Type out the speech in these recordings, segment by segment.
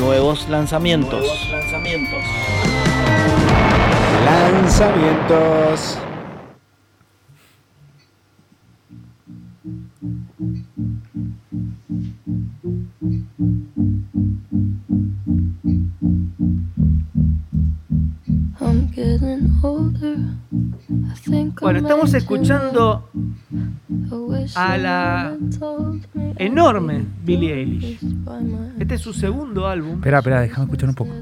Nuevos lanzamientos. Nuevos lanzamientos. Lanzamientos. Bueno, estamos escuchando a la enorme Billie Eilish. Este es su segundo álbum. Espera, espera, déjame escuchar un poco.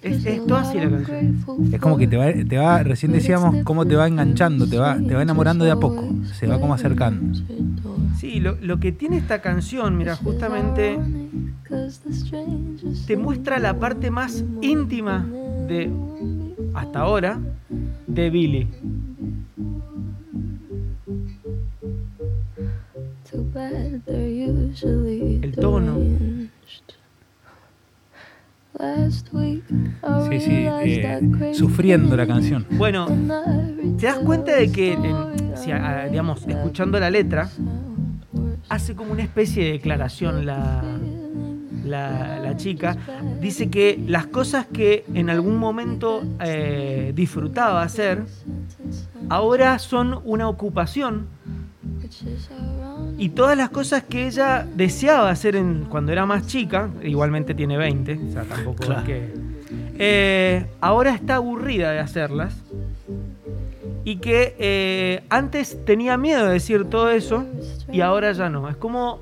Es, es toda así la canción. Es como que te va, te va, recién decíamos cómo te va enganchando, te va, te va enamorando de a poco, se va como acercando. Sí, lo, lo que tiene esta canción, mira, justamente te muestra la parte más íntima de, hasta ahora, de Billy. El tono. Sí, sí, eh, sufriendo la canción. Bueno, te das cuenta de que, en- si, a- a- digamos, escuchando la letra, hace como una especie de declaración la, la, la chica. Dice que las cosas que en algún momento eh, disfrutaba hacer, ahora son una ocupación y todas las cosas que ella deseaba hacer en, cuando era más chica, igualmente tiene 20, o sea, tampoco Claro. es que... eh, ahora está aburrida de hacerlas y que eh, antes tenía miedo de decir todo eso y ahora ya no. Es como...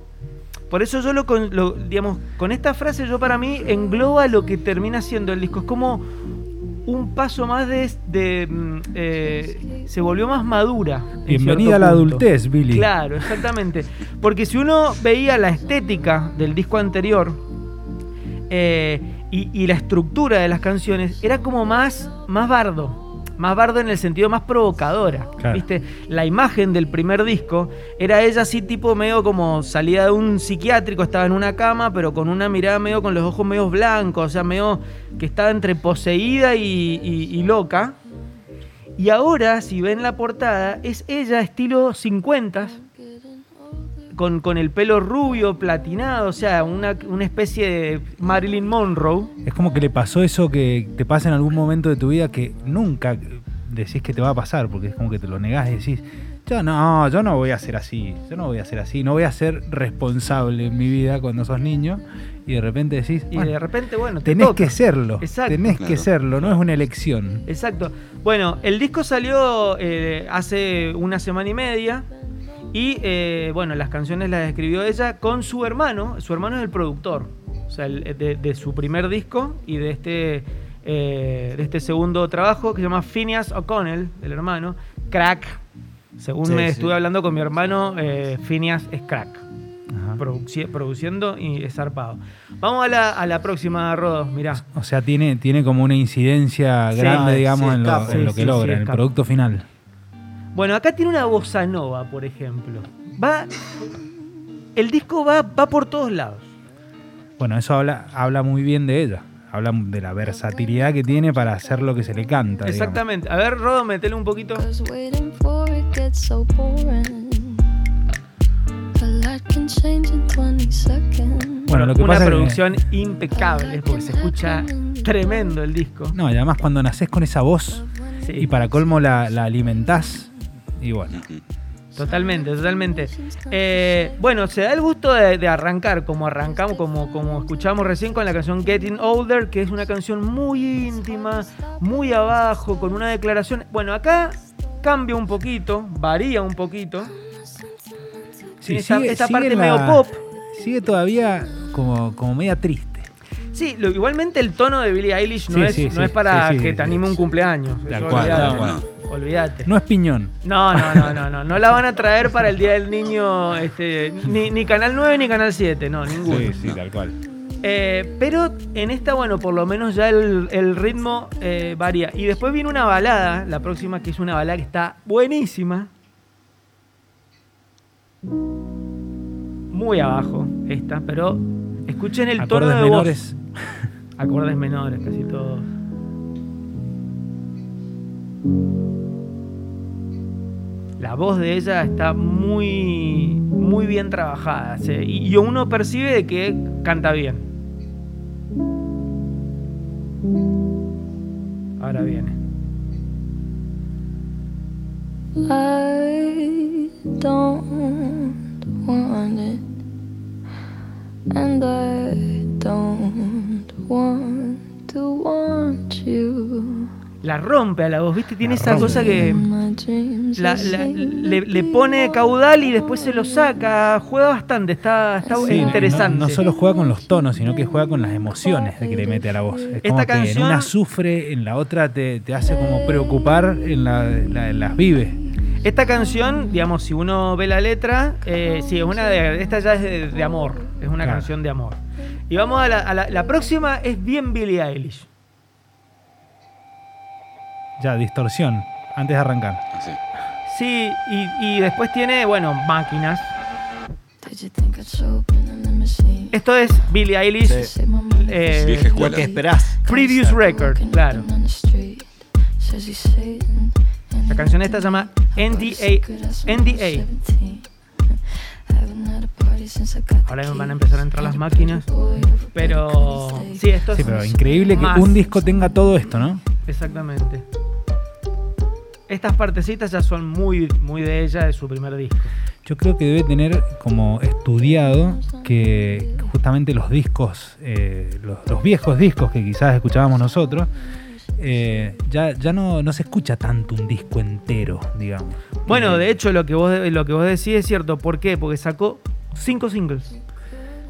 Por eso yo lo, con, lo- digamos, con esta frase yo para mí engloba lo que termina siendo el disco. Es como un paso más de... de, mm, eh, se volvió más madura. en Bienvenida a la punto. adultez, Billy. Claro, exactamente. Porque si uno veía la estética del disco anterior eh, y, y la estructura de las canciones, era como más, más bardo. Más bardo en el sentido más provocadora. Claro. ¿Viste? La imagen del primer disco era ella así, tipo medio como salida de un psiquiátrico, estaba en una cama, pero con una mirada medio con los ojos medio blancos, o sea, medio que estaba entre poseída y, y- y loca. Y ahora, si ven la portada, es ella estilo 50 con, con el pelo rubio, platinado, o sea, una, una especie de Marilyn Monroe. Es como que le pasó eso que te pasa en algún momento de tu vida que nunca decís que te va a pasar, porque es como que te lo negás y decís, yo no, yo no voy a ser así, yo no voy a ser así, no voy a ser responsable en mi vida cuando sos niño y de repente decís, Y "Bueno, de repente, bueno, te tenés toca. que serlo, Exacto. tenés que serlo, no es una elección. Exacto. Bueno, el disco salió eh, hace una semana y media. Y eh, bueno, las canciones las escribió ella con su hermano. Su hermano es el productor. O sea, el- de, de su primer disco y de este, eh, de este segundo trabajo que se llama Phineas O'Connell, el hermano. Crack. Según Sí, me sí. estuve hablando con mi hermano, eh, Phineas es crack. Ajá. Produci- produciendo y es zarpado. Vamos a la, a la próxima, Rodos. Mirá. O sea, tiene, tiene como una incidencia grande, sí, digamos, en, lo, en que sí, logra, sí, en el producto final. Bueno, acá tiene una bossa nova, por ejemplo. Va. El disco va, va por todos lados. Bueno, eso habla, habla muy bien de ella. Habla de la versatilidad que tiene para hacer lo que se le canta. digamos. Exactamente. A ver, Rodo, metele un poquito. Cause waiting for it gets so boring. A lot can change in 20 seconds. Bueno, lo que Una pasa es que- producción impecable, porque se escucha tremendo el disco. No, y además cuando nacés con esa voz Sí, y para colmo la, la alimentás, y bueno. Totalmente, totalmente. Eh, bueno, se da el gusto de, de arrancar, como arrancamos, como, como escuchamos recién con la canción Getting Older, que es una canción muy íntima, muy abajo, con una declaración. Bueno, acá cambia un poquito, varía un poquito. Sí, esta, sigue- esta sigue parte en medio la- pop. Sigue todavía como, como media triste. Sí, lo- igualmente el tono de Billie Eilish no, Sí, es, sí, no sí, es para sí, sí, que te anime un cumpleaños. Eso cual, olvídate. No es piñón. No, no, no, no, no. No la van a traer para el Día del Niño, este, ni, ni Canal 9 ni Canal 7, no, ninguno. sí, tal cual. Eh, pero en esta, bueno, por lo menos ya el, el ritmo eh, varía. Y después viene una balada, la próxima, que es una balada que está buenísima. Muy abajo esta, pero escuchen el tono de menores. voz. Acordes menores, casi todos. La voz de ella está muy, muy bien trabajada. y, uno percibe que canta bien. Ahora viene. La rompe a la voz, ¿viste? Tiene La esa rompe. cosa que la- la- le, le pone caudal y después se lo saca. Juega bastante, está, está Sí, interesante. No, solo juega con los tonos, sino que juega con las emociones que le mete a la voz. Es como Esta que en canción- una sufre, en la otra te, te hace como preocupar, en la, en las vive. Esta canción, digamos, si uno ve la letra, eh, sí, es una de. Esta ya es de, de amor. Es una Claro. canción de amor. Y vamos a la, a la- la próxima, es bien Billie Eilish. Ya, distorsión, antes de arrancar. Así. Sí, y, y después tiene, bueno, máquinas. Esto es Billie Eilish. Eh, Lo que esperás. Previous record, claro. La canción esta se llama NDA. NDA. Ahora van a empezar a entrar las máquinas. Pero sí, esto es Sí, pero increíble que más. un disco tenga todo esto, ¿no? Exactamente. Estas partecitas ya son muy, muy de ella, de su primer disco. Yo creo que debe tener como estudiado que justamente los discos, eh, los, los viejos discos que quizás escuchábamos nosotros, eh, ya, ya no, no se escucha tanto un disco entero, digamos. Bueno, Eh, de hecho, lo que vos, lo que vos decís es cierto. ¿Por qué? Porque sacó cinco singles.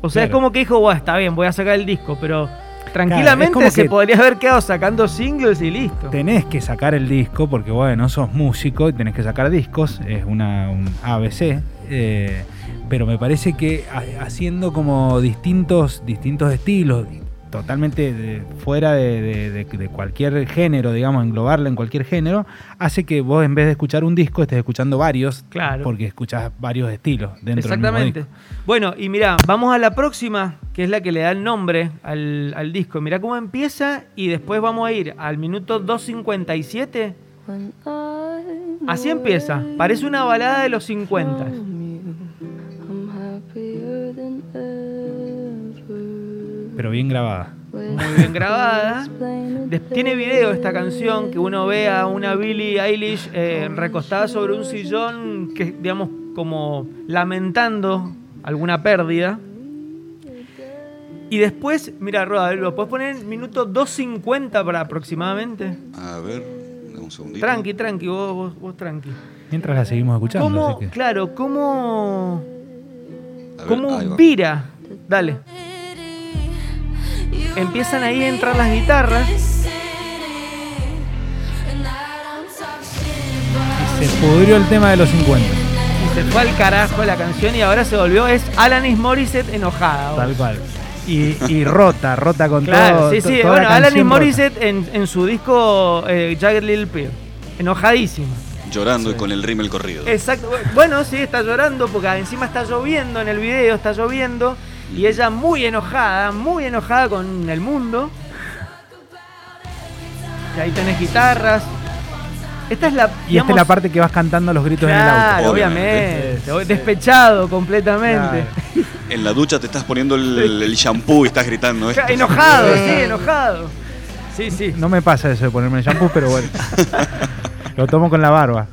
O sea, es como que dijo, bueno, está bien, voy a sacar el disco, pero tranquilamente como se que- podría haber quedado sacando singles y listo. Tenés que sacar el disco porque, bueno, sos músico y tenés que sacar discos, es una, un ABC, eh, pero me parece que ha- haciendo como distintos, distintos estilos, totalmente de- fuera de, de- de- de cualquier género, digamos, englobarla en cualquier género, hace que vos en vez de escuchar un disco estés escuchando varios, Claro. porque escuchás varios estilos dentro del mismo Exactamente. disco. Bueno, y mira, vamos a la próxima, que es la que le da el nombre al, al disco. Mira cómo empieza y después vamos a ir al minuto 2.57. Así empieza. Parece una balada de los 50. Pero bien grabada. Muy bien grabada. Tiene video esta canción que uno ve a una Billie Eilish eh, recostada sobre un sillón que, digamos, como lamentando alguna pérdida. Y después, mira, Roda, lo puedes poner en minuto 2.50 para aproximadamente. A ver, un segundito. Tranqui, tranqui, vos, vos, vos tranqui. Mientras la seguimos escuchando. ¿Cómo, así que- claro, cómo, A ver, cómo vira? Dale. Empiezan ahí a entrar las guitarras. Se pudrió el tema de los 50. Y se fue al carajo la canción y ahora se volvió, es Alanis Morissette enojada. Tal cual. Y, y rota, rota con Claro, todo. sí, to- sí. toda Bueno, Alanis. Morissette en, en su disco eh, Jagged Little Pill. Enojadísima. Llorando y con el rímel corrido. Exacto. Bueno, sí, está llorando porque encima está lloviendo en el video, está lloviendo. Y ella muy enojada, muy enojada con el mundo. Y ahí tenés guitarras. Esta es la. Y esta es la parte que vas cantando los gritos en el auto. obviamente. Obviamente. Despechado completamente. Claro. En la ducha te estás poniendo el, el shampoo y estás gritando esto. Enojado, sí, enojado. Sí, sí. No me pasa eso de ponerme el shampoo, pero bueno. Lo tomo con la barba.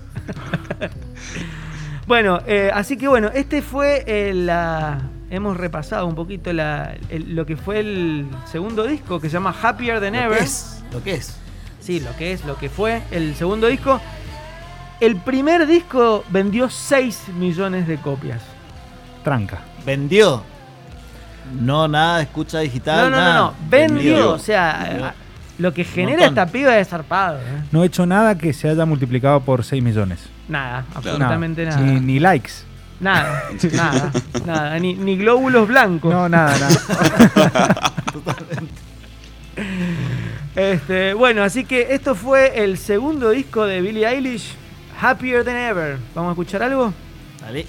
Bueno, eh, así que bueno, este fue el, la. Hemos repasado un poquito la- el- lo que fue el segundo disco que se llama Happier Than Lo Ever. que es. Lo que es. Sí, lo que es, lo que fue el segundo disco. El primer disco vendió 6 millones de copias. Tranca. Vendió. No nada de escucha digital. No, no, no, nada. no. Vendió. Vendió. O sea, Vendió. lo que genera esta piba es zarpado. ¿eh? No he hecho nada que se haya multiplicado por 6 millones. Nada, absolutamente nada. Ni, ni likes. Nada, nada, nada. Ni, ni glóbulos blancos. No, nada, nada. Este, bueno, así que esto fue el segundo disco de Billie Eilish, Happier Than Ever. ¿Vamos a escuchar algo? Dale.